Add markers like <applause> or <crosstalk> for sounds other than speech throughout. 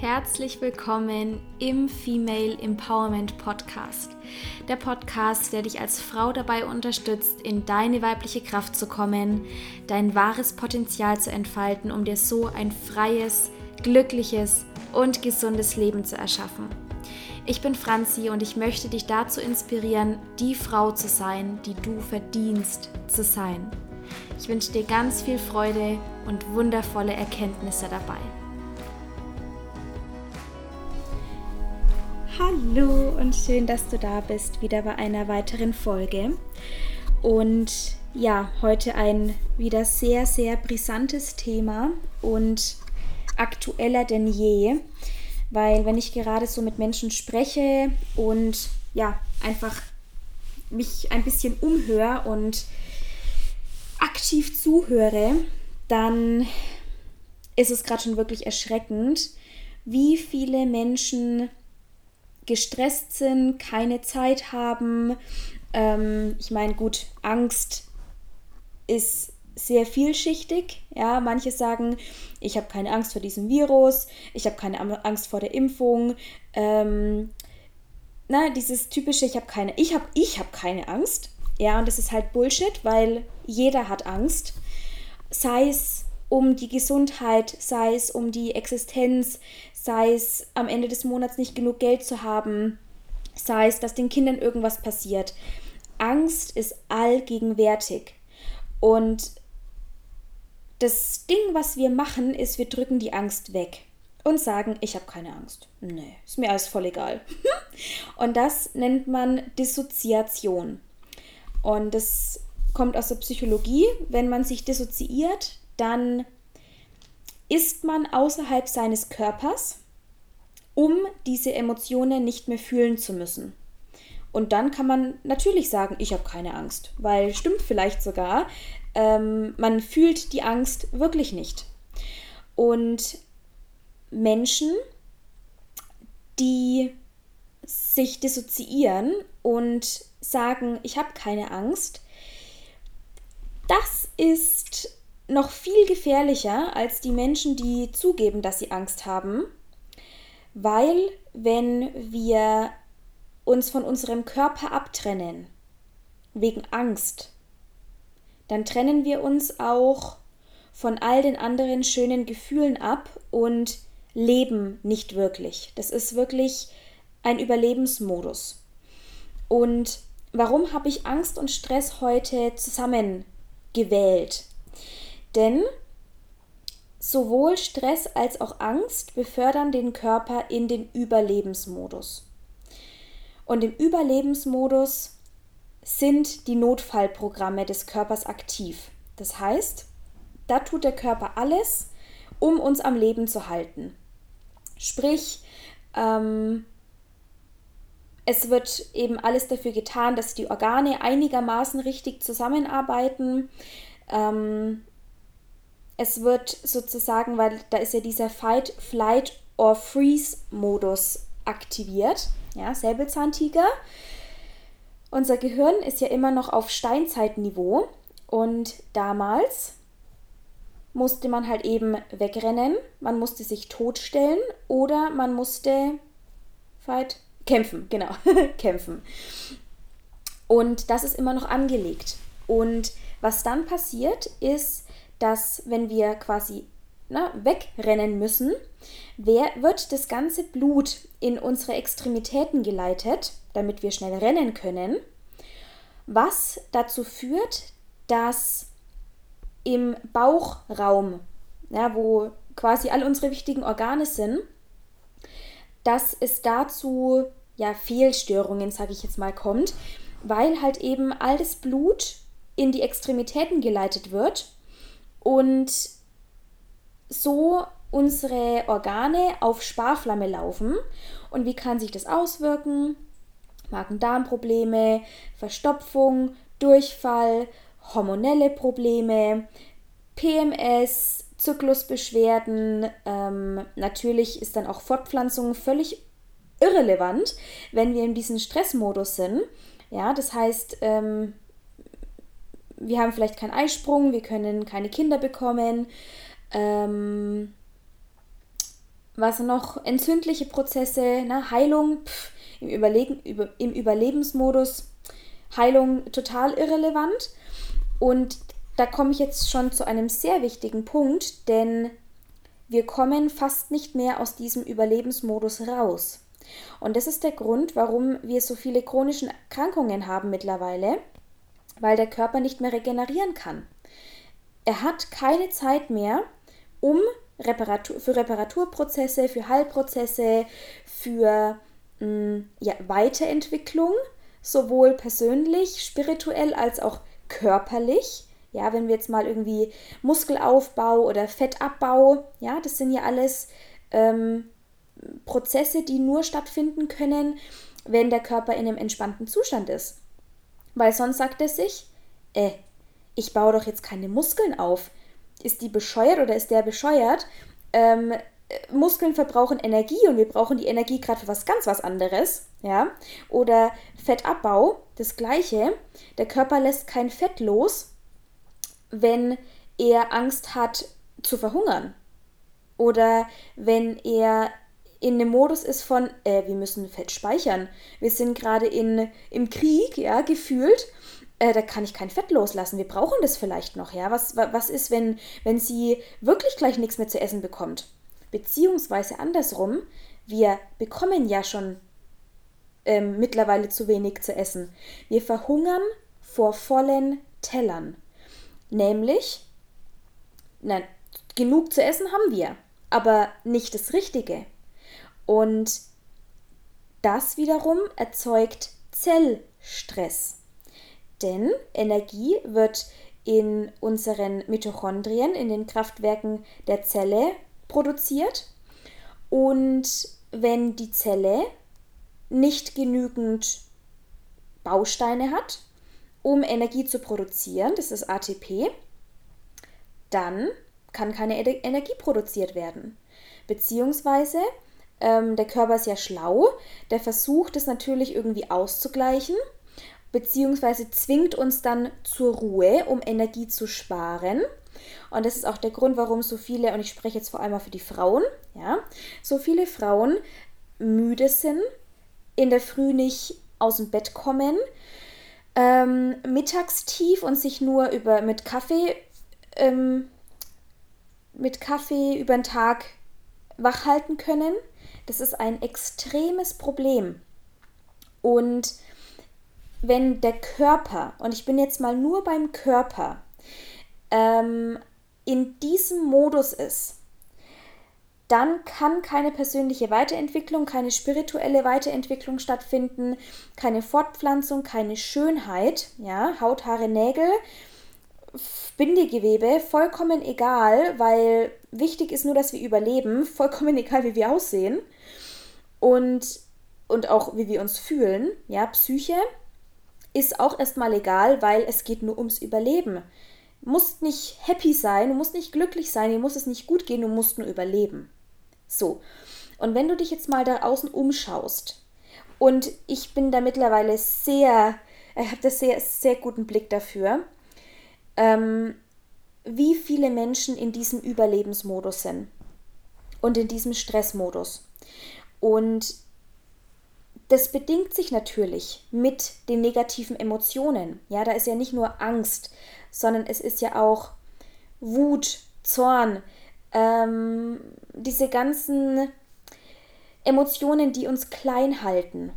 Herzlich willkommen im Female Empowerment Podcast. Der Podcast, der dich als Frau dabei unterstützt, in deine weibliche Kraft zu kommen, dein wahres Potenzial zu entfalten, um dir so ein freies, glückliches und gesundes Leben zu erschaffen. Ich bin Franzi und ich möchte dich dazu inspirieren, die Frau zu sein, die du verdienst zu sein. Ich wünsche dir ganz viel Freude und wundervolle Erkenntnisse dabei. Hallo und schön, dass du da bist, wieder bei einer weiteren Folge. Und ja, heute ein wieder sehr, sehr brisantes Thema und aktueller denn je, weil wenn ich gerade so mit Menschen spreche und ja, einfach mich ein bisschen umhöre und aktiv zuhöre, dann ist es gerade schon wirklich erschreckend, wie viele Menschen gestresst sind, keine Zeit haben. Ähm, ich meine, gut, Angst ist sehr vielschichtig. Ja, manche sagen, ich habe keine Angst vor diesem Virus, ich habe keine Angst vor der Impfung. Ähm, na, dieses typische, ich habe keine, ich habe, ich habe keine Angst. Ja, und das ist halt Bullshit, weil jeder hat Angst. Sei es um die Gesundheit, sei es um die Existenz, sei es am Ende des Monats nicht genug Geld zu haben, sei es, dass den Kindern irgendwas passiert. Angst ist allgegenwärtig. Und das Ding, was wir machen, ist, wir drücken die Angst weg und sagen, ich habe keine Angst. Nee, ist mir alles voll egal. <laughs> und das nennt man Dissoziation. Und das kommt aus der Psychologie. Wenn man sich dissoziiert, dann ist man außerhalb seines Körpers, um diese Emotionen nicht mehr fühlen zu müssen. Und dann kann man natürlich sagen, ich habe keine Angst, weil stimmt vielleicht sogar, ähm, man fühlt die Angst wirklich nicht. Und Menschen, die sich dissoziieren und sagen, ich habe keine Angst, das ist noch viel gefährlicher als die Menschen, die zugeben, dass sie Angst haben, weil wenn wir uns von unserem Körper abtrennen, wegen Angst, dann trennen wir uns auch von all den anderen schönen Gefühlen ab und leben nicht wirklich. Das ist wirklich ein Überlebensmodus. Und warum habe ich Angst und Stress heute zusammengewählt? Denn sowohl Stress als auch Angst befördern den Körper in den Überlebensmodus. Und im Überlebensmodus sind die Notfallprogramme des Körpers aktiv. Das heißt, da tut der Körper alles, um uns am Leben zu halten. Sprich, ähm, es wird eben alles dafür getan, dass die Organe einigermaßen richtig zusammenarbeiten. Ähm, es wird sozusagen, weil da ist ja dieser Fight, Flight or Freeze-Modus aktiviert. Ja, Säbelzahntiger. Unser Gehirn ist ja immer noch auf Steinzeitniveau und damals musste man halt eben wegrennen, man musste sich totstellen oder man musste fight kämpfen, genau, <laughs> kämpfen. Und das ist immer noch angelegt. Und was dann passiert, ist, dass wenn wir quasi na, wegrennen müssen, wer, wird das ganze Blut in unsere Extremitäten geleitet, damit wir schnell rennen können, was dazu führt, dass im Bauchraum, ja, wo quasi all unsere wichtigen Organe sind, dass es dazu ja Fehlstörungen, sage ich jetzt mal, kommt, weil halt eben all das Blut in die Extremitäten geleitet wird und so unsere Organe auf Sparflamme laufen. Und wie kann sich das auswirken? Magen-Darm-Probleme, Verstopfung, Durchfall, hormonelle Probleme, PMS, Zyklusbeschwerden. Ähm, natürlich ist dann auch Fortpflanzung völlig irrelevant, wenn wir in diesem Stressmodus sind. Ja, das heißt, ähm, wir haben vielleicht keinen Eisprung, wir können keine Kinder bekommen. Ähm, was noch? Entzündliche Prozesse, ne? Heilung pff, im, Überlegen, über, im Überlebensmodus. Heilung total irrelevant. Und da komme ich jetzt schon zu einem sehr wichtigen Punkt, denn wir kommen fast nicht mehr aus diesem Überlebensmodus raus. Und das ist der Grund, warum wir so viele chronische Erkrankungen haben mittlerweile, weil der Körper nicht mehr regenerieren kann. Er hat keine Zeit mehr, um Reparatur, für Reparaturprozesse, für Heilprozesse, für mh, mm, ja, Weiterentwicklung, sowohl persönlich, spirituell als auch körperlich. Ja, wenn wir jetzt mal irgendwie Muskelaufbau oder Fettabbau, ja, das sind ja alles ähm, Prozesse, die nur stattfinden können, wenn der Körper in einem entspannten Zustand ist. Weil sonst sagt er sich, äh, ich baue doch jetzt keine Muskeln auf. Ist die bescheuert oder ist der bescheuert? Ähm, Muskeln verbrauchen Energie und wir brauchen die Energie gerade für was ganz was anderes, ja? Oder Fettabbau, das gleiche. Der Körper lässt kein Fett los, wenn er Angst hat zu verhungern. Oder wenn er in dem Modus ist von, äh, wir müssen Fett speichern. Wir sind gerade im Krieg, ja, gefühlt. Äh, da kann ich kein Fett loslassen. Wir brauchen das vielleicht noch, ja. Was, was ist, wenn, wenn sie wirklich gleich nichts mehr zu essen bekommt? Beziehungsweise andersrum, wir bekommen ja schon ähm, mittlerweile zu wenig zu essen. Wir verhungern vor vollen Tellern. Nämlich, nein, genug zu essen haben wir, aber nicht das Richtige. Und das wiederum erzeugt Zellstress. Denn Energie wird in unseren Mitochondrien, in den Kraftwerken der Zelle produziert. Und wenn die Zelle nicht genügend Bausteine hat, um Energie zu produzieren, das ist ATP, dann kann keine Energie produziert werden. Beziehungsweise ähm, der Körper ist ja schlau, der versucht es natürlich irgendwie auszugleichen, beziehungsweise zwingt uns dann zur Ruhe, um Energie zu sparen. Und das ist auch der Grund, warum so viele, und ich spreche jetzt vor allem mal für die Frauen, ja, so viele Frauen müde sind, in der Früh nicht aus dem Bett kommen, ähm, mittagstief und sich nur über mit Kaffee ähm, mit Kaffee über den Tag wach halten können. Das ist ein extremes Problem. Und wenn der Körper, und ich bin jetzt mal nur beim Körper, ähm, in diesem Modus ist, dann kann keine persönliche Weiterentwicklung, keine spirituelle Weiterentwicklung stattfinden, keine Fortpflanzung, keine Schönheit, ja, Haut, Haare, Nägel, Bindegewebe, vollkommen egal, weil wichtig ist nur, dass wir überleben, vollkommen <laughs> egal, wie wir aussehen und, und auch wie wir uns fühlen, ja, Psyche ist auch erstmal egal, weil es geht nur ums Überleben. Du musst nicht happy sein, du musst nicht glücklich sein, dir muss es nicht gut gehen, du musst nur überleben. So. Und wenn du dich jetzt mal da außen umschaust, und ich bin da mittlerweile sehr, ich habe da sehr, sehr guten Blick dafür, ähm, wie viele Menschen in diesem Überlebensmodus sind und in diesem Stressmodus. Und das bedingt sich natürlich mit den negativen Emotionen. Ja, da ist ja nicht nur Angst, sondern es ist ja auch Wut, Zorn, ähm, diese ganzen Emotionen, die uns klein halten,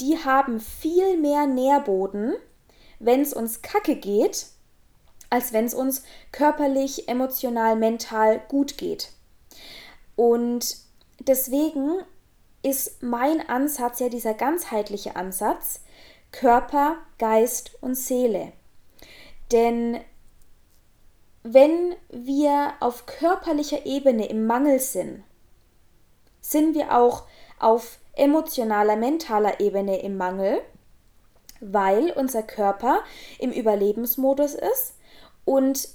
die haben viel mehr Nährboden, wenn es uns kacke geht, als wenn es uns körperlich, emotional, mental gut geht. Und deswegen ist mein Ansatz ja dieser ganzheitliche Ansatz Körper, Geist und Seele. Denn wenn wir auf körperlicher Ebene im Mangel sind, sind wir auch auf emotionaler, mentaler Ebene im Mangel, weil unser Körper im Überlebensmodus ist und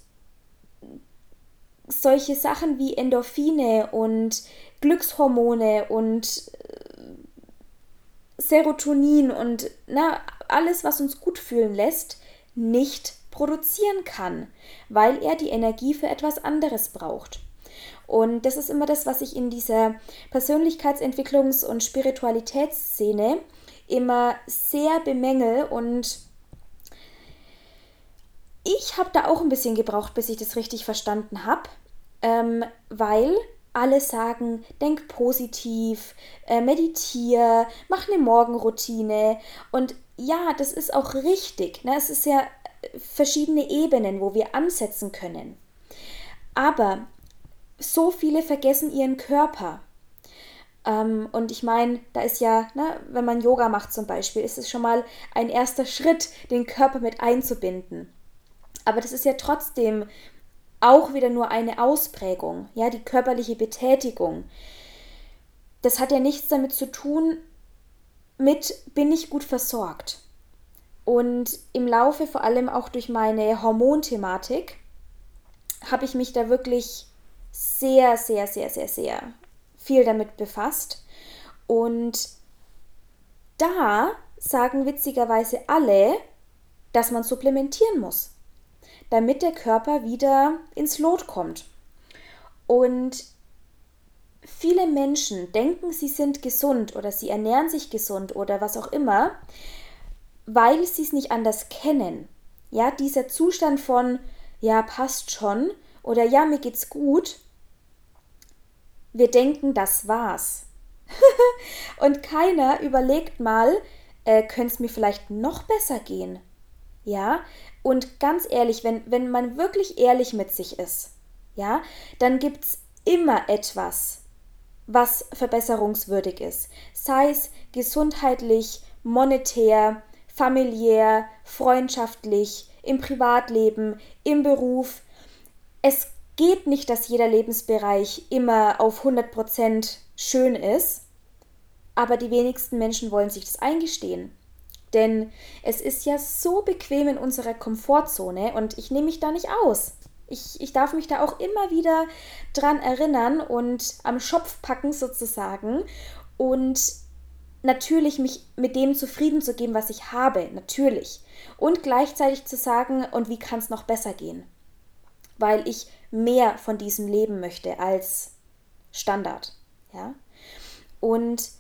solche Sachen wie Endorphine und Glückshormone und äh, Serotonin und na, alles, was uns gut fühlen lässt, nicht produzieren kann, weil er die Energie für etwas anderes braucht. Und das ist immer das, was ich in dieser Persönlichkeitsentwicklungs- und Spiritualitätsszene immer sehr bemängel und ich habe da auch ein bisschen gebraucht, bis ich das richtig verstanden habe, ähm, weil alle sagen, denk positiv, äh, meditiere, mach eine Morgenroutine. Und ja, das ist auch richtig. Ne? Es ist ja äh, verschiedene Ebenen, wo wir ansetzen können. Aber so viele vergessen ihren Körper. Ähm, und ich meine, da ist ja, ne, wenn man Yoga macht zum Beispiel, ist es schon mal ein erster Schritt, den Körper mit einzubinden. Aber das ist ja trotzdem auch wieder nur eine Ausprägung, ja, die körperliche Betätigung. Das hat ja nichts damit zu tun, mit bin ich gut versorgt. Und im Laufe, vor allem auch durch meine Hormonthematik, habe ich mich da wirklich sehr, sehr, sehr, sehr, sehr viel damit befasst. Und da sagen witzigerweise alle, dass man supplementieren muss damit der Körper wieder ins Lot kommt. Und viele Menschen denken, sie sind gesund oder sie ernähren sich gesund oder was auch immer, weil sie es nicht anders kennen. Ja, dieser Zustand von, ja, passt schon oder ja, mir geht's gut. Wir denken, das war's. <laughs> Und keiner überlegt mal, äh, könnte es mir vielleicht noch besser gehen? Ja, und ganz ehrlich, wenn, wenn man wirklich ehrlich mit sich ist, ja, dann gibt es immer etwas, was verbesserungswürdig ist. Sei es gesundheitlich, monetär, familiär, freundschaftlich, im Privatleben, im Beruf. Es geht nicht, dass jeder Lebensbereich immer auf 100% schön ist, aber die wenigsten Menschen wollen sich das eingestehen. Denn es ist ja so bequem in unserer Komfortzone und ich nehme mich da nicht aus. Ich, ich darf mich da auch immer wieder dran erinnern und am Schopf packen sozusagen und natürlich mich mit dem zufrieden zu geben, was ich habe, natürlich. Und gleichzeitig zu sagen, und wie kann es noch besser gehen? Weil ich mehr von diesem Leben möchte als Standard. Ja? Und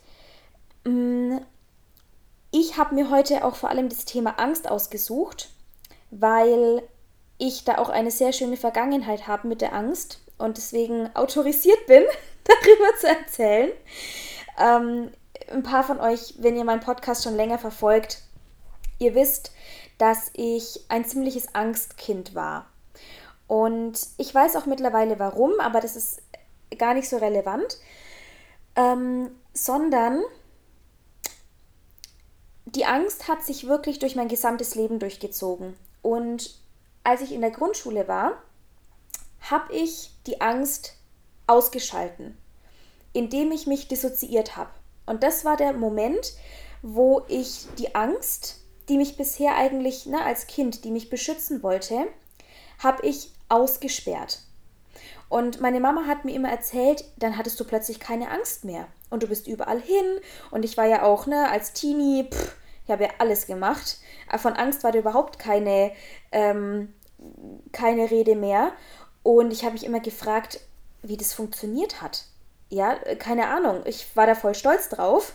mh, mm, ich habe mir heute auch vor allem das Thema Angst ausgesucht, weil ich da auch eine sehr schöne Vergangenheit habe mit der Angst und deswegen autorisiert bin, <laughs> darüber zu erzählen. Ähm, ein paar von euch, wenn ihr meinen Podcast schon länger verfolgt, ihr wisst, dass ich ein ziemliches Angstkind war. Und ich weiß auch mittlerweile warum, aber das ist gar nicht so relevant, ähm, sondern die Angst hat sich wirklich durch mein gesamtes Leben durchgezogen. Und als ich in der Grundschule war, habe ich die Angst ausgeschalten, indem ich mich dissoziiert habe. Und das war der Moment, wo ich die Angst, die mich bisher eigentlich ne, als Kind, die mich beschützen wollte, habe ich ausgesperrt. Und meine Mama hat mir immer erzählt, dann hattest du plötzlich keine Angst mehr. Und du bist überall hin. Und ich war ja auch, ne, als Teenie, pff, ich habe ja alles gemacht. Von Angst war da überhaupt keine, ähm, keine Rede mehr. Und ich habe mich immer gefragt, wie das funktioniert hat. Ja, keine Ahnung. Ich war da voll stolz drauf.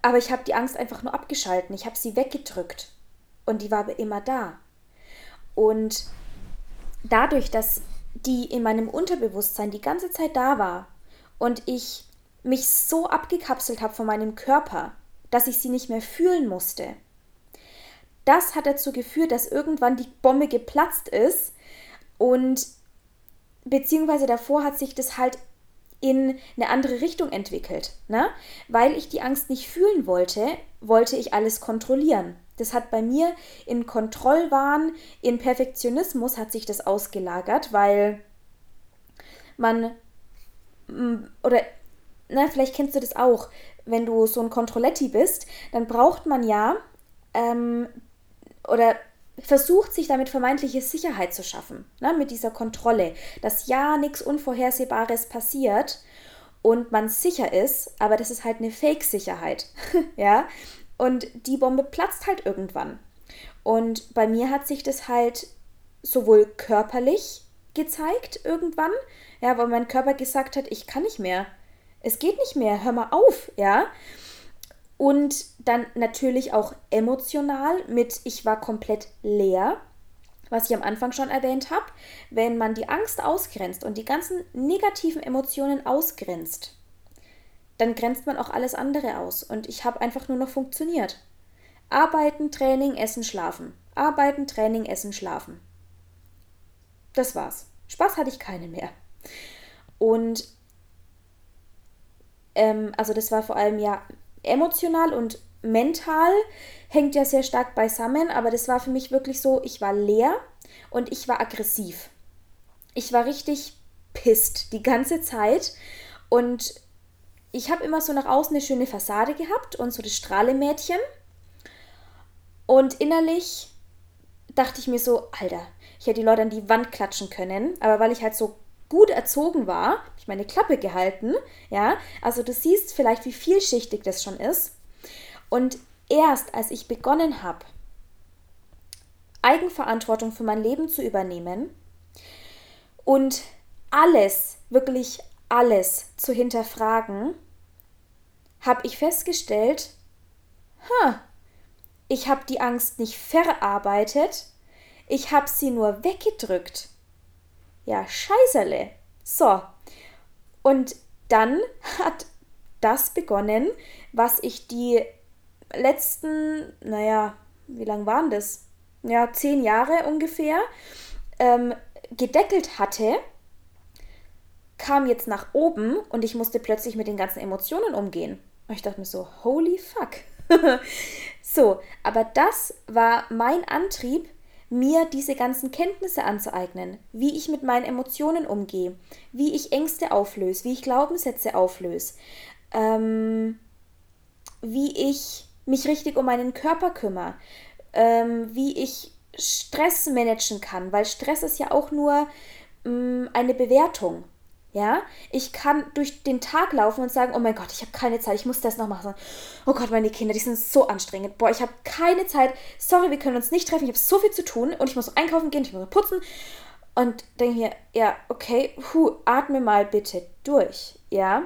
Aber ich habe die Angst einfach nur abgeschalten. Ich habe sie weggedrückt. Und die war aber immer da. Und dadurch, dass die in meinem Unterbewusstsein die ganze Zeit da war und ich mich so abgekapselt habe von meinem Körper, dass ich sie nicht mehr fühlen musste. Das hat dazu geführt, dass irgendwann die Bombe geplatzt ist und beziehungsweise davor hat sich das halt in eine andere Richtung entwickelt. Ne? Weil ich die Angst nicht fühlen wollte, wollte ich alles kontrollieren. Das hat bei mir in Kontrollwahn, in Perfektionismus hat sich das ausgelagert, weil man oder na, vielleicht kennst du das auch, wenn du so ein Kontrolletti bist, dann braucht man ja ähm, oder versucht sich damit vermeintliche Sicherheit zu schaffen, ne, mit dieser Kontrolle, dass ja nichts Unvorhersehbares passiert und man sicher ist, aber das ist halt eine Fake-Sicherheit, <laughs> ja, und die Bombe platzt halt irgendwann. Und bei mir hat sich das halt sowohl körperlich gezeigt irgendwann, Ja, weil mein Körper gesagt hat, ich kann nicht mehr. Es geht nicht mehr, hör mal auf, ja. Und dann natürlich auch emotional mit, ich war komplett leer, was ich am Anfang schon erwähnt habe. Wenn man die Angst ausgrenzt und die ganzen negativen Emotionen ausgrenzt, dann grenzt man auch alles andere aus. Und ich habe einfach nur noch funktioniert. Arbeiten, Training, Essen, Schlafen. Arbeiten, Training, Essen, Schlafen. Das war's. Spaß hatte ich keine mehr. Und ähm, also das war vor allem ja emotional und mental hängt ja sehr stark beisammen, aber das war für mich wirklich so, ich war leer und ich war aggressiv. Ich war richtig pisst die ganze Zeit und ich habe immer so nach außen eine schöne Fassade gehabt und so das Strahlemädchen. Und innerlich dachte ich mir so, Alter, ich hätte die Leute an die Wand klatschen können, aber weil ich halt so gut erzogen war, habe ich meine Klappe gehalten, ja. Also du siehst vielleicht, wie vielschichtig das schon ist. Und erst als ich begonnen habe, Eigenverantwortung für mein Leben zu übernehmen und alles, wirklich alles zu hinterfragen, habe ich festgestellt, ha, ich habe die Angst nicht verarbeitet, ich habe sie nur weggedrückt. Ja, scheißerle. So. Und dann hat das begonnen, was ich die letzten, naja, wie lang waren das? Ja, zehn Jahre ungefähr, ähm, gedeckelt hatte, kam jetzt nach oben und ich musste plötzlich mit den ganzen Emotionen umgehen. Und ich dachte mir so, holy fuck. <laughs> so, aber das war mein Antrieb, mir diese ganzen Kenntnisse anzueignen, wie ich mit meinen Emotionen umgehe, wie ich Ängste auflöse, wie ich Glaubenssätze auflöse, ähm, wie ich mich richtig um meinen Körper kümmere, ähm, wie ich Stress managen kann, weil Stress ist ja auch nur ähm, eine Bewertung. Ja, ich kann durch den Tag laufen und sagen, oh mein Gott, ich habe keine Zeit, ich muss das noch machen. Oh Gott, meine Kinder, die sind so anstrengend. Boah, ich habe keine Zeit. Sorry, wir können uns nicht treffen. Ich habe so viel zu tun und ich muss einkaufen gehen, ich muss putzen. Und denke mir, ja, okay, hu, atme mal bitte durch, ja.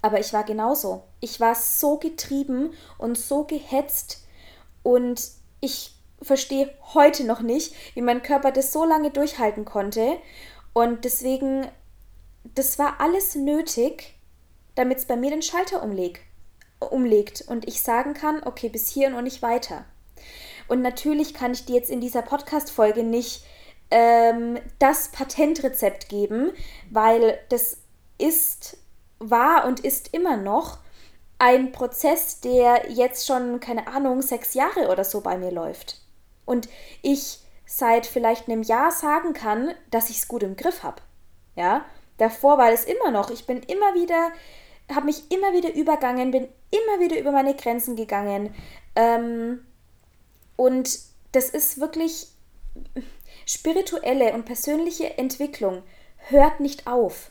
Aber ich war genauso. Ich war so getrieben und so gehetzt und ich verstehe heute noch nicht, wie mein Körper das so lange durchhalten konnte. Und deswegen das war alles nötig, damit es bei mir den Schalter umleg, umlegt und ich sagen kann, okay, bis hierhin und nicht weiter. Und natürlich kann ich dir jetzt in dieser Podcast-Folge nicht ähm, das Patentrezept geben, weil das ist, war und ist immer noch ein Prozess, der jetzt schon, keine Ahnung, sechs Jahre oder so bei mir läuft. Und ich seit vielleicht einem Jahr sagen kann, dass ich es gut im Griff habe. Ja, Davor war es immer noch. Ich bin immer wieder, habe mich immer wieder übergangen, bin immer wieder über meine Grenzen gegangen. Ähm, und das ist wirklich spirituelle und persönliche Entwicklung hört nicht auf.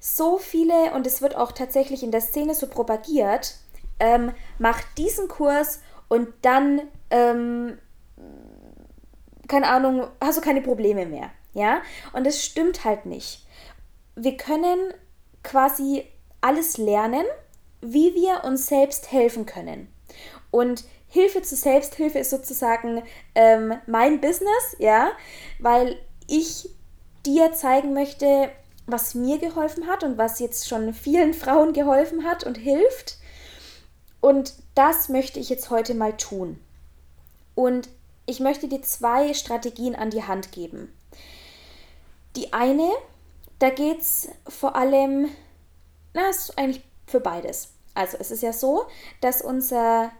So viele, und es wird auch tatsächlich in der Szene so propagiert, ähm, macht diesen Kurs und dann, ähm, keine Ahnung, hast du keine Probleme mehr. Ja? Und das stimmt halt nicht wir können quasi alles lernen, wie wir uns selbst helfen können. Und Hilfe zur Selbsthilfe ist sozusagen ähm, mein Business, ja, weil ich dir zeigen möchte, was mir geholfen hat und was jetzt schon vielen Frauen geholfen hat und hilft. Und das möchte ich jetzt heute mal tun. Und ich möchte dir zwei Strategien an die Hand geben. Die eine da geht es vor allem, na, ist eigentlich für beides. Also es ist ja so, dass unser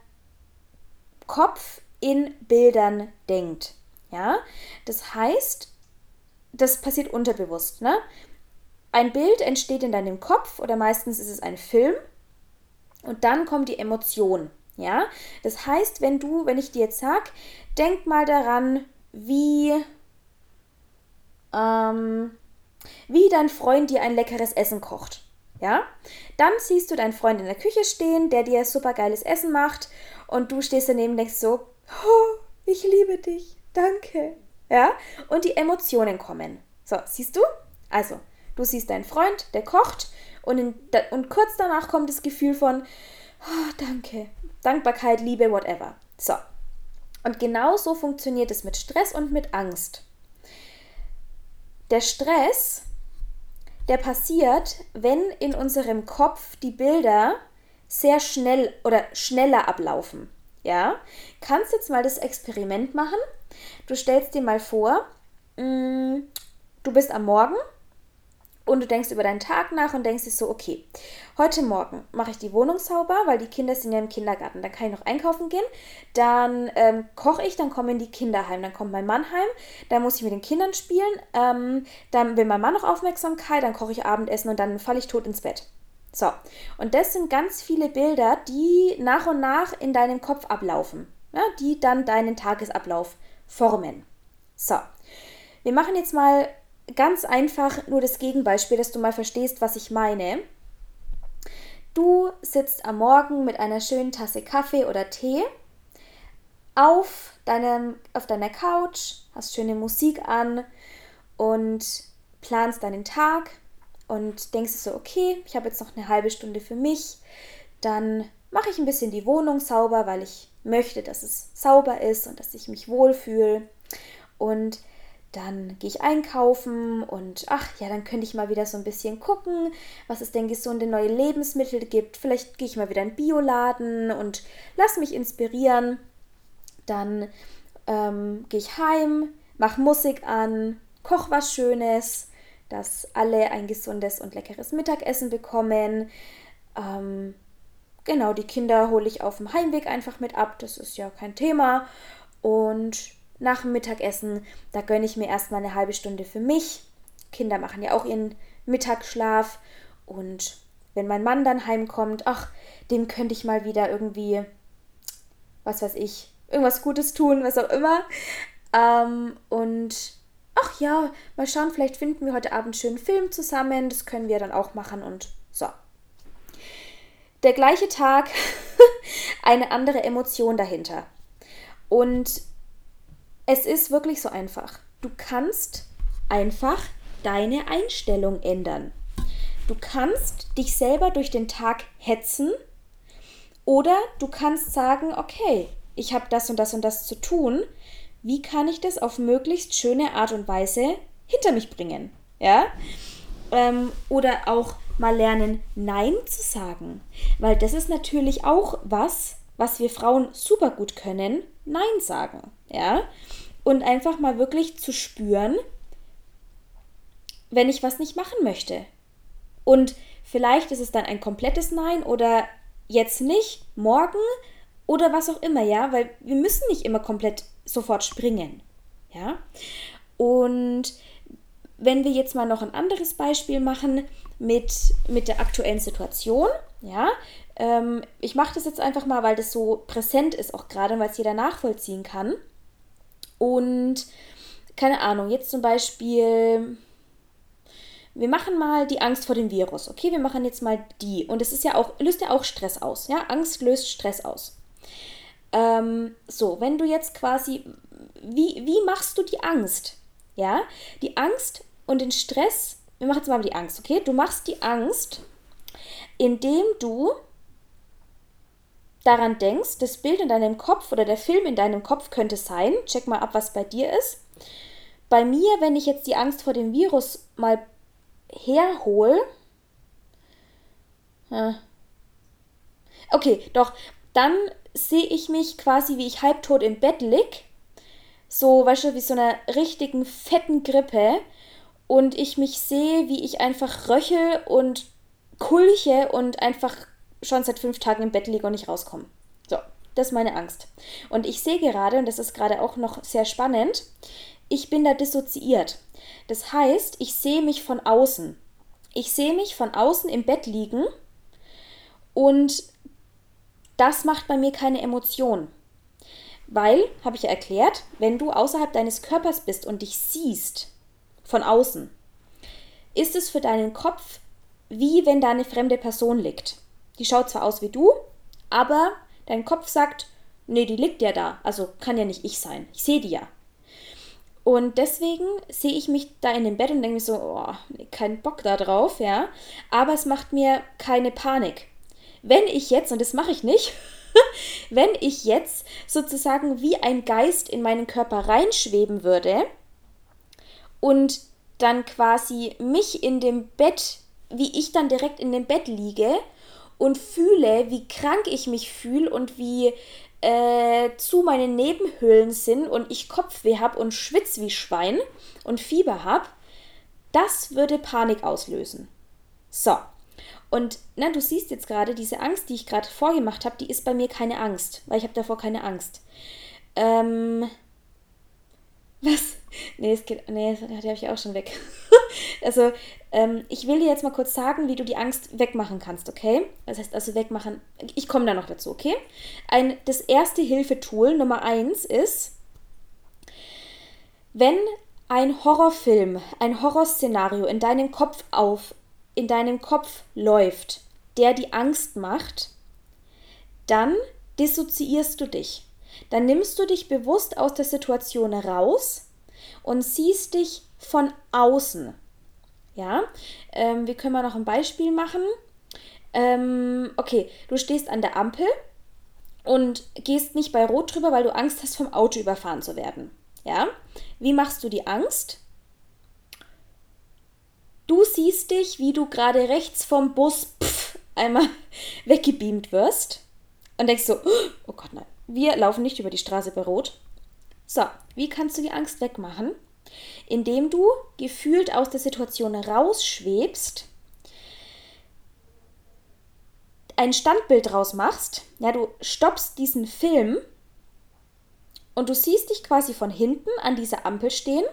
Kopf in Bildern denkt. Ja, das heißt, das passiert unterbewusst. Ne? Ein Bild entsteht in deinem Kopf oder meistens ist es ein Film und dann kommt die Emotion. Ja, das heißt, wenn du, wenn ich dir jetzt sag, denk mal daran, wie ähm, wie dein Freund dir ein leckeres Essen kocht. Ja? Dann siehst du deinen Freund in der Küche stehen, der dir super geiles Essen macht und du stehst daneben und denkst so, oh, ich liebe dich, danke. Ja? Und die Emotionen kommen. So, siehst du? Also, du siehst deinen Freund, der kocht und, in, und kurz danach kommt das Gefühl von, oh, danke, Dankbarkeit, Liebe, whatever. So. Und genau so funktioniert es mit Stress und mit Angst. Der Stress, der passiert, wenn in unserem Kopf die Bilder sehr schnell oder schneller ablaufen. Ja, kannst jetzt mal das Experiment machen. Du stellst dir mal vor, mm, du bist am Morgen und du denkst über deinen Tag nach und denkst dir so, okay, heute Morgen mache ich die Wohnung sauber, weil die Kinder sind ja im Kindergarten. Dann kann ich noch einkaufen gehen. Dann ähm, koche ich, dann kommen die Kinder heim. Dann kommt mein Mann heim. Dann muss ich mit den Kindern spielen. Ähm, dann will mein Mann noch Aufmerksamkeit. Dann koche ich Abendessen und dann falle ich tot ins Bett. So, und das sind ganz viele Bilder, die nach und nach in deinem Kopf ablaufen, ja, die dann deinen Tagesablauf formen. So, wir machen jetzt mal ganz einfach nur das Gegenbeispiel, dass du mal verstehst, was ich meine. Du sitzt am Morgen mit einer schönen Tasse Kaffee oder Tee auf, deinem, auf deiner Couch, hast schöne Musik an und planst deinen Tag und denkst so, okay, ich habe jetzt noch eine halbe Stunde für mich, dann mache ich ein bisschen die Wohnung sauber, weil ich möchte, dass es sauber ist und dass ich mich wohlfühle. Und dann gehe ich einkaufen und ach ja, dann könnte ich mal wieder so ein bisschen gucken, was es denn gesunde neue Lebensmittel gibt. Vielleicht gehe ich mal wieder in den Bioladen und lass mich inspirieren. Dann ähm, gehe ich heim, mache Musik an, koche was Schönes, dass alle ein gesundes und leckeres Mittagessen bekommen. Ähm, genau, die Kinder hole ich auf dem Heimweg einfach mit ab, das ist ja kein Thema. Und nach dem Mittagessen, da gönne ich mir erstmal eine halbe Stunde für mich. Kinder machen ja auch ihren Mittagsschlaf. Und wenn mein Mann dann heimkommt, ach, dem könnte ich mal wieder irgendwie, was weiß ich, irgendwas Gutes tun, was auch immer. Ähm, und ach ja, mal schauen, vielleicht finden wir heute Abend einen schönen Film zusammen. Das können wir dann auch machen und so. Der gleiche Tag, <laughs> eine andere Emotion dahinter. Und es ist wirklich so einfach. Du kannst einfach deine Einstellung ändern. Du kannst dich selber durch den Tag hetzen oder du kannst sagen, okay, ich habe das und das und das zu tun. Wie kann ich das auf möglichst schöne Art und Weise hinter mich bringen? Ja? Ähm, oder auch mal lernen, Nein zu sagen. Weil das ist natürlich auch was, was wir Frauen super gut können, Nein sagen. Ja? Und einfach mal wirklich zu spüren, wenn ich was nicht machen möchte. Und vielleicht ist es dann ein komplettes Nein oder jetzt nicht, morgen oder was auch immer, ja, weil wir müssen nicht immer komplett sofort springen, ja. Und wenn wir jetzt mal noch ein anderes Beispiel machen mit, mit der aktuellen Situation, ja, ähm, ich mache das jetzt einfach mal, weil das so präsent ist, auch gerade, weil es jeder nachvollziehen kann. Und keine Ahnung, jetzt zum Beispiel, wir machen mal die Angst vor dem Virus. Okay, wir machen jetzt mal die. Und es ist ja auch, löst ja auch Stress aus. Ja, Angst löst Stress aus. Ähm, so, wenn du jetzt quasi, wie, wie machst du die Angst? Ja, die Angst und den Stress, wir machen jetzt mal die Angst, okay? Du machst die Angst, indem du daran denkst, das Bild in deinem Kopf oder der Film in deinem Kopf könnte sein, check mal ab, was bei dir ist. Bei mir, wenn ich jetzt die Angst vor dem Virus mal herhole, okay, doch, dann sehe ich mich quasi, wie ich halbtot im Bett lieg, so, weißt du, wie so einer richtigen fetten Grippe und ich mich sehe, wie ich einfach röchel und kulche und einfach schon seit fünf Tagen im Bett liege und nicht rauskomme. So, das ist meine Angst. Und ich sehe gerade, und das ist gerade auch noch sehr spannend, ich bin da dissoziiert. Das heißt, ich sehe mich von außen. Ich sehe mich von außen im Bett liegen und das macht bei mir keine Emotion. Weil, habe ich ja erklärt, wenn du außerhalb deines Körpers bist und dich siehst, von außen, ist es für deinen Kopf wie wenn da eine fremde Person liegt. Die schaut zwar aus wie du, aber dein Kopf sagt, nee, die liegt ja da, also kann ja nicht ich sein. Ich sehe die ja. Und deswegen sehe ich mich da in dem Bett und denke mir so, oh, kein Bock da drauf, ja. Aber es macht mir keine Panik. Wenn ich jetzt, und das mache ich nicht, <laughs> wenn ich jetzt sozusagen wie ein Geist in meinen Körper reinschweben würde und dann quasi mich in dem Bett, wie ich dann direkt in dem Bett liege und fühle, wie krank ich mich fühle und wie äh, zu meinen Nebenhöhlen sind und ich Kopfweh habe und schwitz wie Schwein und Fieber habe, das würde Panik auslösen. So. Und na, du siehst jetzt gerade, diese Angst, die ich gerade vorgemacht habe, die ist bei mir keine Angst, weil ich habe davor keine Angst. Ähm, was? <laughs> Nee, es geht, nee, die habe ich auch schon weg. <laughs> also, ähm, ich will dir jetzt mal kurz sagen, wie du die Angst wegmachen kannst, okay? Das heißt also wegmachen, ich komme da noch dazu, okay? Ein, das erste Hilfetool Nummer eins ist, wenn ein Horrorfilm, ein Horrorszenario in deinem Kopf auf, in deinem Kopf läuft, der die Angst macht, dann dissoziierst du dich. Dann nimmst du dich bewusst aus der Situation raus und siehst dich von außen. Ja, ähm, wie können wir noch ein Beispiel machen? Ähm, okay, du stehst an der Ampel und gehst nicht bei Rot drüber, weil du Angst hast, vom Auto überfahren zu werden. Ja, wie machst du die Angst? Du siehst dich, wie du gerade rechts vom Bus pff, einmal <laughs> weggebeamt wirst und denkst so, oh Gott, nein, wir laufen nicht über die Straße bei Rot. So, wie kannst du die Angst wegmachen? indem du gefühlt aus der Situation rausschwebst, ein Standbild draus machst, ja, du stoppst diesen Film und du siehst dich quasi von hinten an dieser Ampel stehen,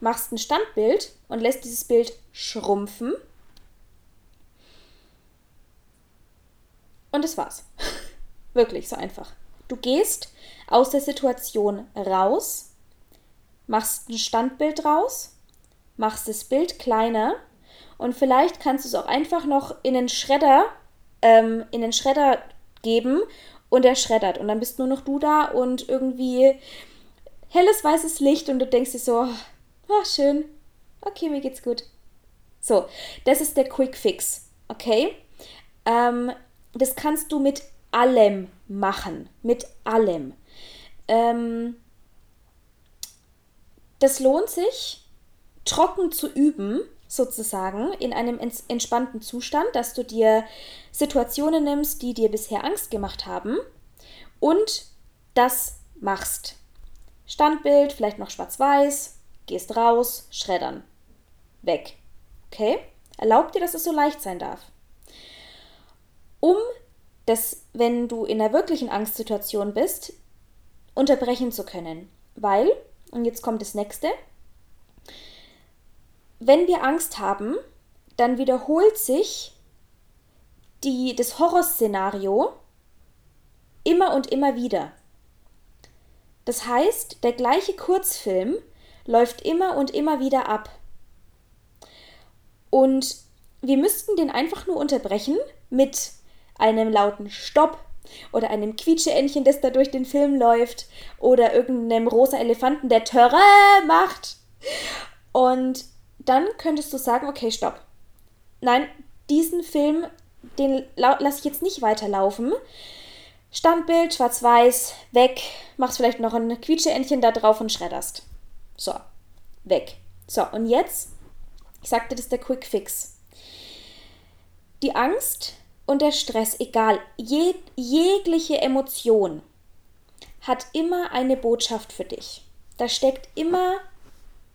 machst ein Standbild und lässt dieses Bild schrumpfen. Und das war's. <laughs> Wirklich so einfach. Du gehst aus der Situation raus, machst ein Standbild draus, machst das Bild kleiner und vielleicht kannst du es auch einfach noch in den Schredder, ähm, in den Schredder geben und er schreddert und dann bist nur noch du da und irgendwie helles weißes Licht und du denkst dir so, ach schön, okay, mir geht's gut. So, das ist der Quick Fix, okay? Ähm, das kannst du mit allem machen, mit allem. Ähm, das lohnt sich, trocken zu üben, sozusagen, in einem entspannten Zustand, dass du dir Situationen nimmst, die dir bisher Angst gemacht haben und das machst. Standbild, vielleicht noch schwarz-weiß, gehst raus, schreddern. Weg. Okay? Erlaub dir, dass es so leicht sein darf. Um das, wenn du in einer wirklichen Angstsituation bist, unterbrechen zu können. Weil und jetzt kommt das nächste. Wenn wir Angst haben, dann wiederholt sich die, das Horrorszenario immer und immer wieder. Das heißt, der gleiche Kurzfilm läuft immer und immer wieder ab. Und wir müssten den einfach nur unterbrechen mit einem lauten Stopp oder einem Quietscheentchen, das da durch den Film läuft oder irgendeinem rosa Elefanten, der Törre macht. Und dann könntest du sagen, okay, stopp. Nein, diesen Film, den lasse ich jetzt nicht weiterlaufen. Standbild, schwarz-weiß, weg, machst vielleicht noch ein Quietscheentchen da drauf und schredderst. So, weg. So, und jetzt, ich sagte, das ist der Quick Fix. Die Angst und der Stress, egal, jeg jegliche Emotion hat immer eine Botschaft für dich. Da steckt immer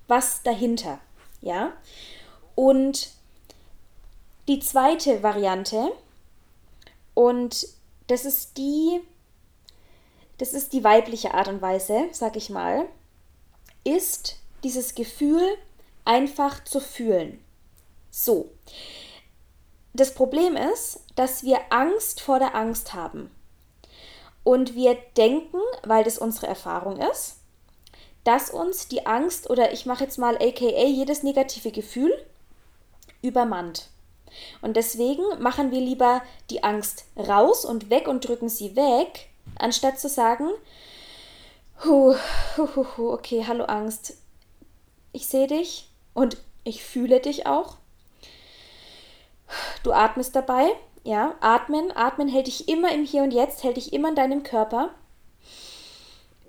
was dahinter, ja? Und die zweite Variante und das ist die das ist die weibliche Art und Weise, sag ich mal, ist dieses Gefühl einfach zu fühlen. So das Problem ist, dass wir Angst vor der Angst haben. Und wir denken, weil das unsere Erfahrung ist, dass uns die Angst oder ich mache jetzt mal aka jedes negative Gefühl übermannt. Und deswegen machen wir lieber die Angst raus und weg und drücken sie weg, anstatt zu sagen, huh. Okay, hallo Angst. Ich sehe dich und ich fühle dich auch. Du atmest dabei, ja, atmen, atmen hält dich immer im Hier und Jetzt, hält dich immer in deinem Körper.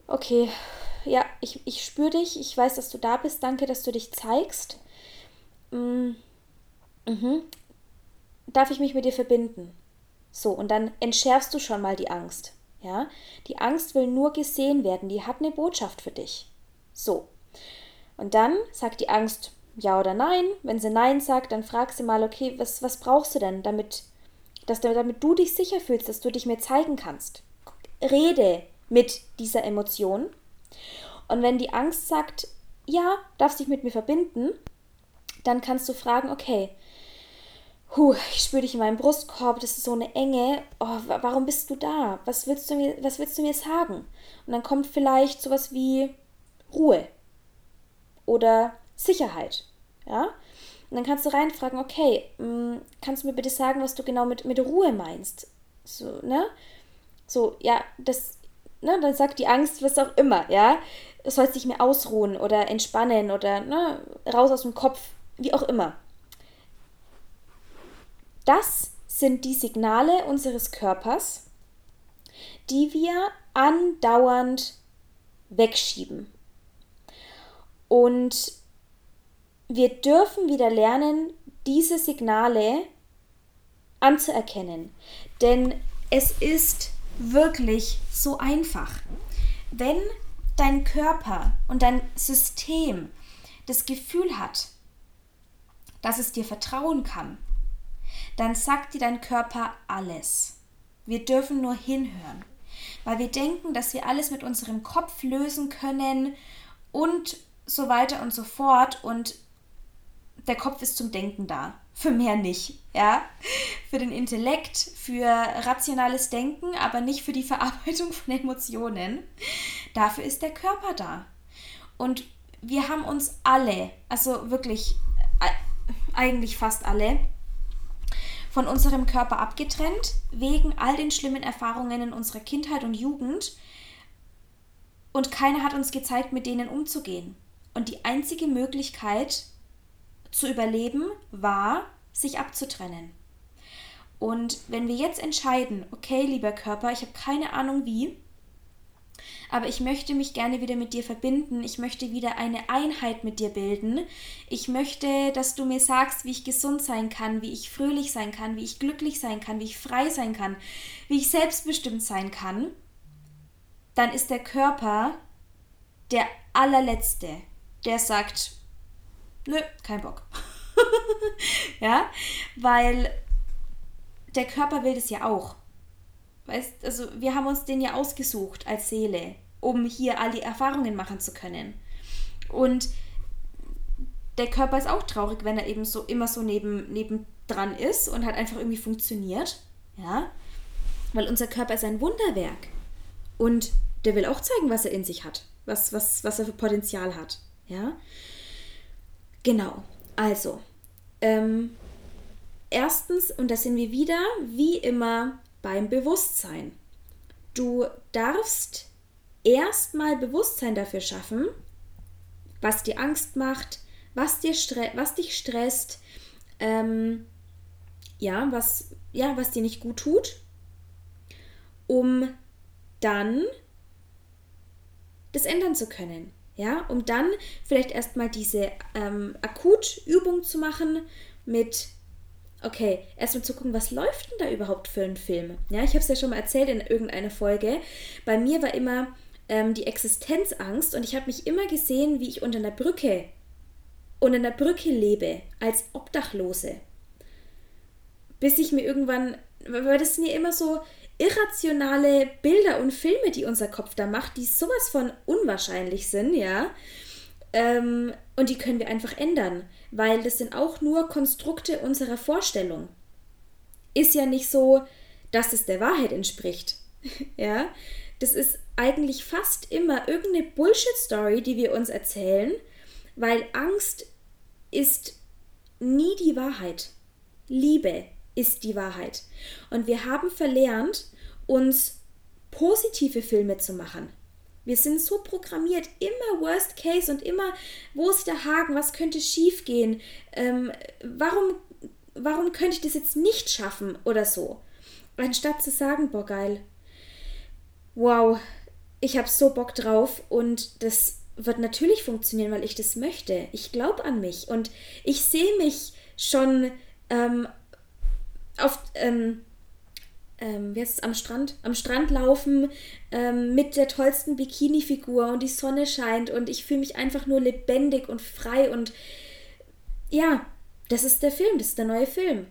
Okay, ja, ich, ich spüre dich, ich weiß, dass du da bist, danke, dass du dich zeigst. Mhm. Mhm. Darf ich mich mit dir verbinden? So, und dann entschärfst du schon mal die Angst. Ja, die Angst will nur gesehen werden, die hat eine Botschaft für dich. So. Und dann sagt die Angst ja oder nein. Wenn sie nein sagt, dann frag sie mal, okay, was, was brauchst du denn, damit, dass, damit du dich sicher fühlst, dass du dich mir zeigen kannst. Rede mit dieser Emotion. Und wenn die Angst sagt, ja, darfst dich mit mir verbinden, dann kannst du fragen, okay, Huh, ich spüre dich in meinem Brustkorb, das ist so eine Enge. Oh, warum bist du da? Was willst du mir, was willst du mir sagen? Und dann kommt vielleicht sowas wie Ruhe oder Sicherheit. Ja? Und dann kannst du reinfragen, okay, mm, kannst du mir bitte sagen, was du genau mit, mit Ruhe meinst? So, ne? So, ja, das, ne, dann sagt die Angst, was auch immer, ja. Du sollst dich mehr ausruhen oder entspannen oder, ne, raus aus dem Kopf, wie auch immer. Das sind die Signale unseres Körpers, die wir andauernd wegschieben. Und wir dürfen wieder lernen, diese Signale anzuerkennen. Denn es ist wirklich so einfach. Wenn dein Körper und dein System das Gefühl hat, dass es dir vertrauen kann, dann sagt dir dein Körper alles. Wir dürfen nur hinhören, weil wir denken, dass wir alles mit unserem Kopf lösen können und so weiter und so fort und der Kopf ist zum Denken da, für mehr nicht, ja? Für den Intellekt, für rationales Denken, aber nicht für die Verarbeitung von Emotionen. Dafür ist der Körper da. Und wir haben uns alle, also wirklich äh, eigentlich fast alle, von unserem Körper abgetrennt, wegen all den schlimmen Erfahrungen in unserer Kindheit und Jugend. Und keiner hat uns gezeigt, mit denen umzugehen. Und die einzige Möglichkeit zu überleben war, sich abzutrennen. Und wenn wir jetzt entscheiden, okay, lieber Körper, ich habe keine Ahnung wie, aber ich möchte mich gerne wieder mit dir verbinden. Ich möchte wieder eine Einheit mit dir bilden. Ich möchte, dass du mir sagst, wie ich gesund sein kann, wie ich fröhlich sein kann, wie ich glücklich sein kann, wie ich frei sein kann, wie ich selbstbestimmt sein kann. Dann ist der Körper der allerletzte, der sagt, nö, kein Bock. <laughs> ja, weil der Körper will das ja auch. Weißt, also wir haben uns den ja ausgesucht als Seele, um hier all die Erfahrungen machen zu können. Und der Körper ist auch traurig, wenn er eben so immer so neben, nebendran ist und halt einfach irgendwie funktioniert. Ja. Weil unser Körper ist ein Wunderwerk. Und der will auch zeigen, was er in sich hat. Was, was, was er für Potenzial hat. Ja. Genau. Also. Ähm, erstens, und da sind wir wieder, wie immer, beim Bewusstsein. Du darfst erstmal Bewusstsein dafür schaffen, was dir Angst macht, was, dir was dich stresst, ähm, ja, was, ja, was dir nicht gut tut, um dann das ändern zu können. Ja, um dann vielleicht erstmal diese ähm, Akutübung zu machen mit okay, erstmal zu gucken, was läuft denn da überhaupt für ein Film? Ja, ich habe es ja schon mal erzählt in irgendeiner Folge. Bei mir war immer ähm, die Existenzangst und ich habe mich immer gesehen, wie ich unter einer Brücke, unter einer Brücke lebe, als Obdachlose. Bis ich mir irgendwann, weil das ja immer so irrationale Bilder und Filme, die unser Kopf da macht, die sowas von unwahrscheinlich sind, ja. Ähm, und die können wir einfach ändern, weil das sind auch nur Konstrukte unserer Vorstellung. Ist ja nicht so, dass es der Wahrheit entspricht. <laughs> ja, das ist eigentlich fast immer irgendeine Bullshit-Story, die wir uns erzählen, weil Angst ist nie die Wahrheit. Liebe ist die Wahrheit. Und wir haben verlernt, uns positive Filme zu machen. Wir sind so programmiert, immer Worst Case und immer, wo ist der Haken, was könnte schiefgehen, ähm, warum, warum könnte ich das jetzt nicht schaffen oder so. Anstatt zu sagen, boah, geil, wow, ich habe so Bock drauf und das wird natürlich funktionieren, weil ich das möchte. Ich glaube an mich und ich sehe mich schon ähm, auf, ähm, ähm, es, am Strand, am Strand laufen ähm, mit der tollsten Bikini-Figur und die Sonne scheint und ich fühle mich einfach nur lebendig und frei und ja, das ist der Film, das ist der neue Film.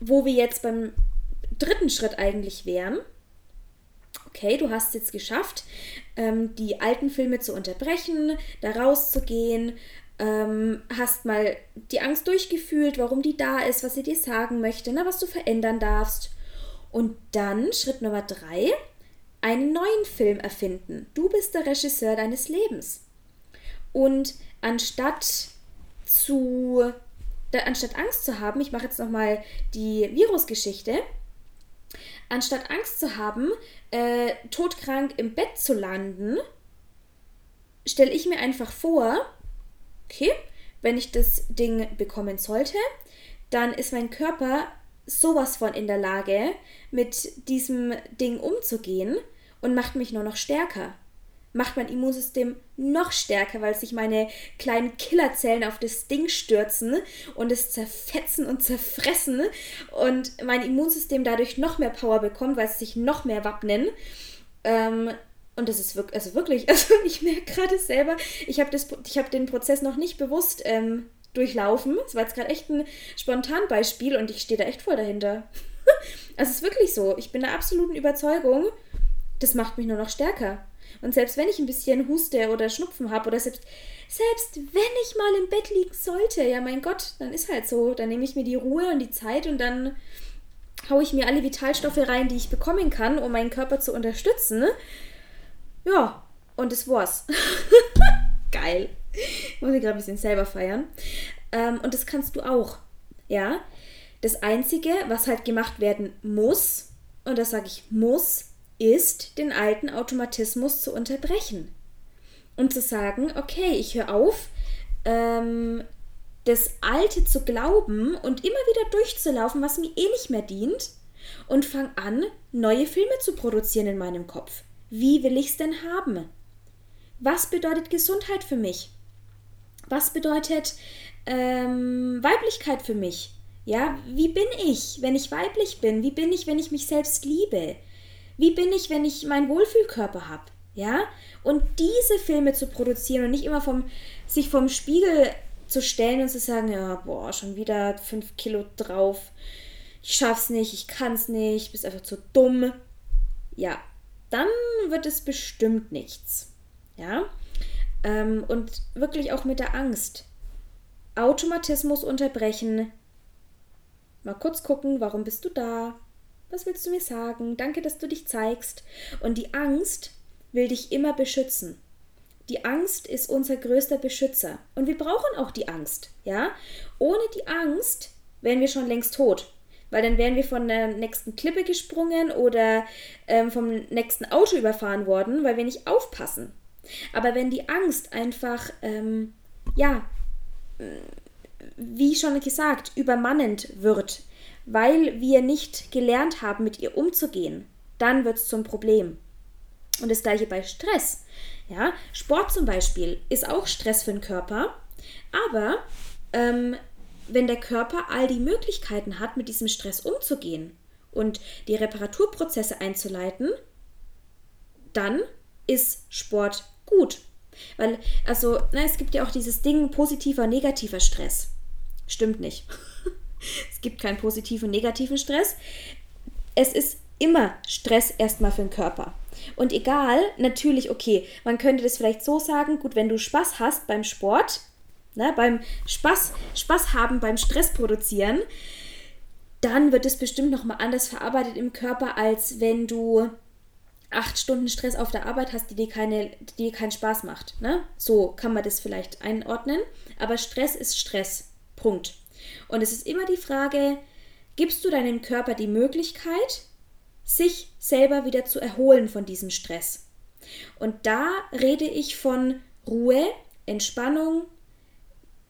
Wo wir jetzt beim dritten Schritt eigentlich wären. Okay, du hast es jetzt geschafft, ähm, die alten Filme zu unterbrechen, da rauszugehen, ähm, hast mal die Angst durchgefühlt, warum die da ist, was sie dir sagen möchte, na, was du verändern darfst. Und dann, Schritt Nummer drei, einen neuen Film erfinden. Du bist der Regisseur deines Lebens. Und anstatt zu, anstatt Angst zu haben, ich mache jetzt nochmal die Virusgeschichte, anstatt Angst zu haben, äh, todkrank im Bett zu landen, stelle ich mir einfach vor, okay, wenn ich das Ding bekommen sollte, dann ist mein Körper sowas von in der Lage, mit diesem Ding umzugehen und macht mich nur noch stärker. Macht mein Immunsystem noch stärker, weil sich meine kleinen Killerzellen auf das Ding stürzen und es zerfetzen und zerfressen und mein Immunsystem dadurch noch mehr Power bekommt, weil es sich noch mehr wappnen. Ähm, und das ist wirklich, also wirklich, <laughs> also ich merke gerade selber, ich habe hab den Prozess noch nicht bewusst ähm, durchlaufen. Das war jetzt gerade echt ein Spontanbeispiel und ich stehe da echt voll dahinter. <laughs> also es ist wirklich so. Ich bin der absoluten Überzeugung, das macht mich nur noch stärker. Und selbst wenn ich ein bisschen Huste oder Schnupfen habe oder selbst, selbst wenn ich mal im Bett liegen sollte, ja mein Gott, dann ist halt so. Dann nehme ich mir die Ruhe und die Zeit und dann haue ich mir alle Vitalstoffe rein, die ich bekommen kann, um meinen Körper zu unterstützen. Ja, und das war's. <laughs> Geil. Muss ich gerade ein bisschen selber feiern. Ähm, und das kannst du auch. Ja. Das Einzige, was halt gemacht werden muss, und das sage ich muss, ist, den alten Automatismus zu unterbrechen. Und zu sagen, okay, ich höre auf, ähm, das Alte zu glauben und immer wieder durchzulaufen, was mir eh nicht mehr dient, und fange an, neue Filme zu produzieren in meinem Kopf. Wie will ich es denn haben? Was bedeutet Gesundheit für mich? Was bedeutet ähm, Weiblichkeit für mich? Ja, wie bin ich, wenn ich weiblich bin? Wie bin ich, wenn ich mich selbst liebe? Wie bin ich, wenn ich meinen Wohlfühlkörper habe? Ja? Und diese Filme zu produzieren und nicht immer vom, sich vom Spiegel zu stellen und zu sagen, ja, boah, schon wieder fünf Kilo drauf, ich schaff's nicht, ich kann's nicht, bist einfach zu dumm. Ja, dann wird es bestimmt nichts. Ja? Ähm, und wirklich auch mit der Angst. Automatismus unterbrechen. Mal kurz gucken, warum bist du da? Was willst du mir sagen? Danke, dass du dich zeigst. Und die Angst will dich immer beschützen. Die Angst ist unser größter Beschützer. Und wir brauchen auch die Angst. Ja? Ohne die Angst wären wir schon längst tot. Weil dann wären wir von der nächsten Klippe gesprungen oder ähm, vom nächsten Auto überfahren worden, weil wir nicht aufpassen. Aber wenn die Angst einfach, ähm, ja, wie schon gesagt, übermannend wird, weil wir nicht gelernt haben, mit ihr umzugehen, dann wird es zum Problem. Und das gleiche bei Stress. Ja, Sport zum Beispiel ist auch Stress für den Körper, aber ähm, wenn der Körper all die Möglichkeiten hat, mit diesem Stress umzugehen und die Reparaturprozesse einzuleiten, dann ist Sport gut. Weil, also, na, es gibt ja auch dieses Ding positiver, negativer Stress. Stimmt nicht. <laughs> es gibt keinen positiven, negativen Stress. Es ist immer Stress erstmal für den Körper. Und egal, natürlich, okay, man könnte das vielleicht so sagen, gut, wenn du Spaß hast beim Sport, ne, beim Spaß, Spaß haben, beim Stress produzieren, dann wird es bestimmt nochmal anders verarbeitet im Körper, als wenn du acht Stunden Stress auf der Arbeit hast, die dir, keine, die dir keinen Spaß macht. Ne? So kann man das vielleicht einordnen. Aber Stress ist Stress. Punkt. Und es ist immer die Frage, gibst du deinem Körper die Möglichkeit, sich selber wieder zu erholen von diesem Stress? Und da rede ich von Ruhe, Entspannung,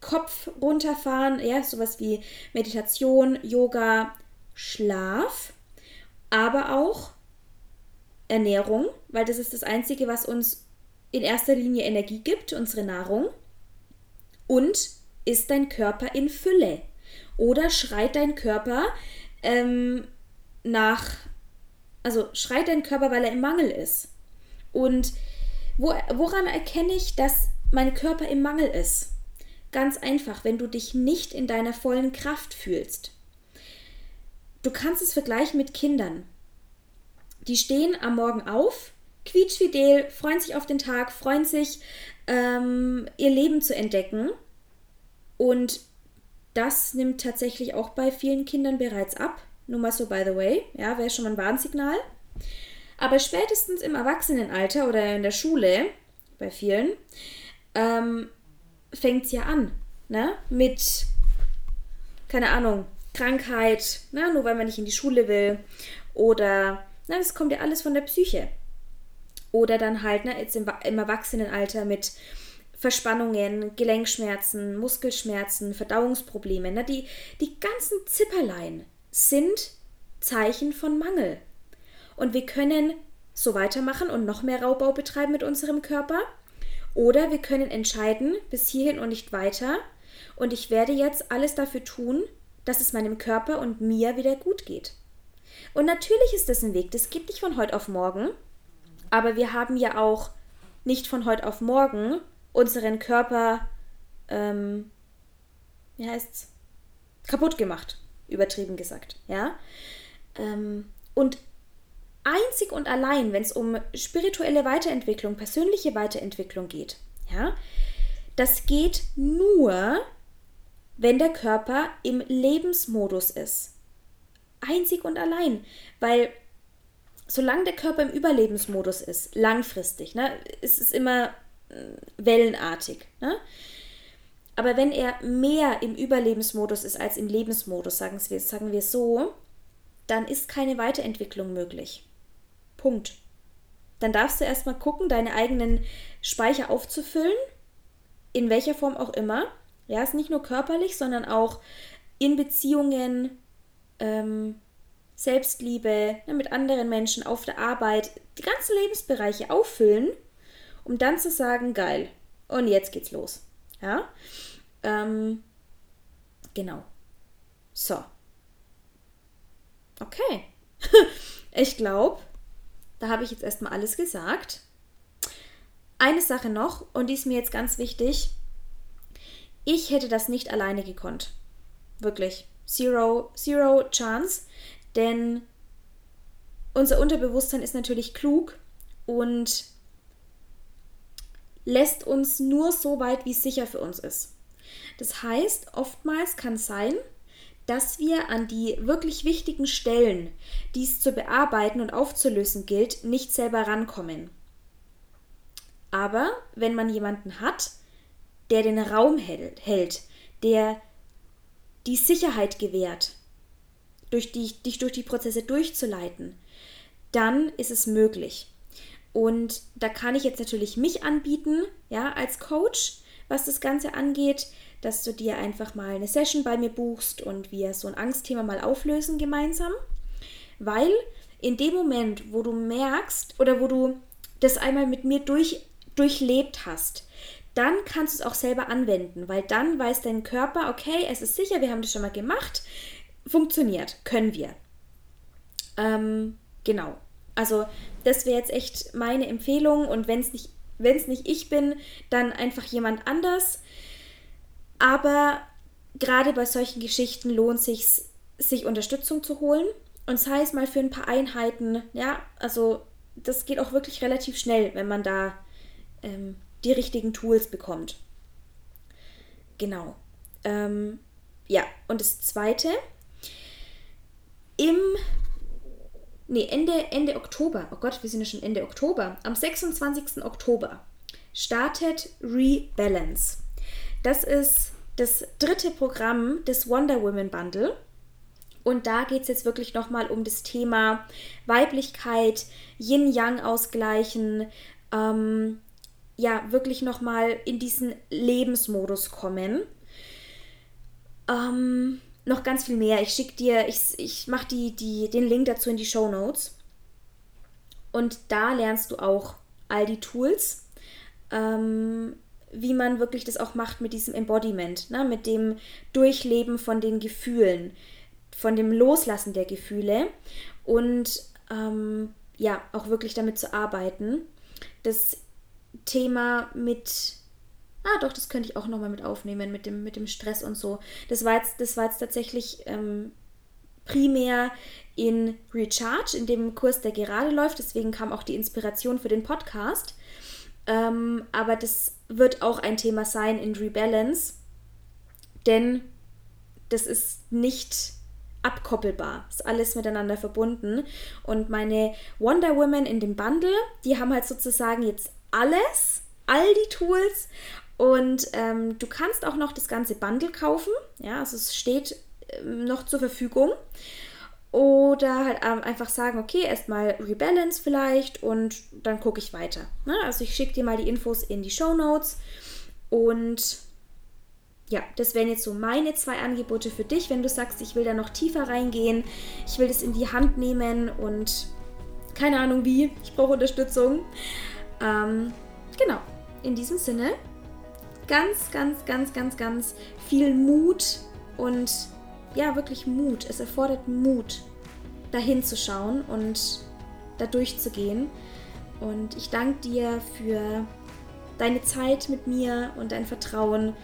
Kopf runterfahren, ja, sowas wie Meditation, Yoga, Schlaf, aber auch Ernährung, weil das ist das Einzige, was uns in erster Linie Energie gibt, unsere Nahrung. Und ist dein Körper in Fülle? Oder schreit dein Körper ähm, nach, also schreit dein Körper, weil er im Mangel ist? Und wo, woran erkenne ich, dass mein Körper im Mangel ist? Ganz einfach, wenn du dich nicht in deiner vollen Kraft fühlst. Du kannst es vergleichen mit Kindern. Die stehen am Morgen auf, quietschfidel, freuen sich auf den Tag, freuen sich, ähm, ihr Leben zu entdecken. Und das nimmt tatsächlich auch bei vielen Kindern bereits ab. Nur mal so by the way, ja, wäre schon mal ein Warnsignal. Aber spätestens im Erwachsenenalter oder in der Schule, bei vielen, ähm, fängt es ja an. Ne? Mit, keine Ahnung, Krankheit, ne? nur weil man nicht in die Schule will. Oder, na, das kommt ja alles von der Psyche. Oder dann halt, ne, jetzt im, im Erwachsenenalter mit Verspannungen, Gelenkschmerzen, Muskelschmerzen, Verdauungsprobleme. Ne? Die, die ganzen Zipperlein sind Zeichen von Mangel. Und wir können so weitermachen und noch mehr Raubbau betreiben mit unserem Körper. Oder wir können entscheiden, bis hierhin und nicht weiter. Und ich werde jetzt alles dafür tun, dass es meinem Körper und mir wieder gut geht. Und natürlich ist das ein Weg, das geht nicht von heute auf morgen. Aber wir haben ja auch nicht von heute auf morgen unseren Körper, ähm, wie heißt's, kaputt gemacht, übertrieben gesagt, ja. Ähm, und einzig und allein, wenn es um spirituelle Weiterentwicklung, persönliche Weiterentwicklung geht, ja, das geht nur, wenn der Körper im Lebensmodus ist. Einzig und allein, weil solange der Körper im Überlebensmodus ist, langfristig, ne, ist es immer äh, wellenartig, ne? Aber wenn er mehr im Überlebensmodus ist als im Lebensmodus, sagen wir, sagen wir so, dann ist keine Weiterentwicklung möglich. Punkt. Dann darfst du erstmal gucken, deine eigenen Speicher aufzufüllen, in welcher Form auch immer. Ja, ist nicht nur körperlich, sondern auch in Beziehungen, ähm, Selbstliebe, ne, mit anderen Menschen, auf der Arbeit, die ganzen Lebensbereiche auffüllen, um dann zu sagen, geil, und jetzt geht's los. Ja, ähm, genau. So. Okay. <laughs> ich glaube, da habe ich jetzt erstmal alles gesagt. Eine Sache noch, und die ist mir jetzt ganz wichtig. Ich hätte das nicht alleine gekonnt. Wirklich. Zero, zero chance. Denn unser Unterbewusstsein ist natürlich klug und lässt uns nur so weit, wie es sicher für uns ist. Das heißt, oftmals kann es sein, dass wir an die wirklich wichtigen Stellen, die es zu bearbeiten und aufzulösen gilt, nicht selber rankommen. Aber wenn man jemanden hat, der den Raum hält, der die Sicherheit gewährt, durch die, dich durch die Prozesse durchzuleiten, dann ist es möglich. Und da kann ich jetzt natürlich mich anbieten, ja, als Coach, was das Ganze angeht dass du dir einfach mal eine Session bei mir buchst und wir so ein Angstthema mal auflösen gemeinsam. Weil in dem Moment, wo du merkst oder wo du das einmal mit mir durch, durchlebt hast, dann kannst du es auch selber anwenden, weil dann weiß dein Körper, okay, es ist sicher, wir haben das schon mal gemacht, funktioniert, können wir. Ähm, genau. Also das wäre jetzt echt meine Empfehlung und wenn es nicht, wenn es nicht ich bin, dann einfach jemand anders. Aber gerade bei solchen Geschichten lohnt sich sich Unterstützung zu holen und sei es mal für ein paar Einheiten. Ja, also das geht auch wirklich relativ schnell, wenn man da ähm, die richtigen Tools bekommt. Genau. Ähm, ja, und das zweite, im nee, Ende, Ende Oktober, oh Gott, wir sind ja schon Ende Oktober, am 26. Oktober startet Rebalance. Das ist das dritte Programm des Wonder Woman Bundle. Und da geht es jetzt wirklich nochmal um das Thema Weiblichkeit, Yin-Yang ausgleichen, ähm, ja wirklich nochmal in diesen Lebensmodus kommen. Ähm, noch ganz viel mehr. Ich schicke dir, ich, ich mache die, die, den Link dazu in die Show Notes. Und da lernst du auch all die Tools, ähm, wie man wirklich das auch macht mit diesem Embodiment, ne? mit dem Durchleben von den Gefühlen, von dem Loslassen der Gefühle und ähm, ja, auch wirklich damit zu arbeiten. Das Thema mit, ah doch, das könnte ich auch nochmal mit aufnehmen, mit dem, mit dem Stress und so. Das war jetzt, das war jetzt tatsächlich ähm, primär in Recharge, in dem Kurs, der gerade läuft. Deswegen kam auch die Inspiration für den Podcast. Ähm, aber das wird auch ein Thema sein in Rebalance, denn das ist nicht abkoppelbar. Ist alles miteinander verbunden. Und meine Wonder Women in dem Bundle, die haben halt sozusagen jetzt alles, all die Tools. Und ähm, du kannst auch noch das ganze Bundle kaufen. Ja, also es steht ähm, noch zur Verfügung. Oder halt einfach sagen, okay, erstmal Rebalance vielleicht und dann gucke ich weiter. Ne? Also ich schicke dir mal die Infos in die Show Notes und ja, das wären jetzt so meine zwei Angebote für dich, wenn du sagst, ich will da noch tiefer reingehen, ich will das in die Hand nehmen und keine Ahnung wie, ich brauche Unterstützung. Ähm, genau, in diesem Sinne, ganz, ganz, ganz, ganz, ganz viel Mut und ja, wirklich Mut. Es erfordert Mut, dahin zu schauen und da durchzugehen. Und ich danke dir für deine Zeit mit mir und dein Vertrauen.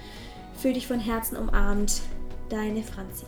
Fühl dich von Herzen umarmt. Deine Franzi.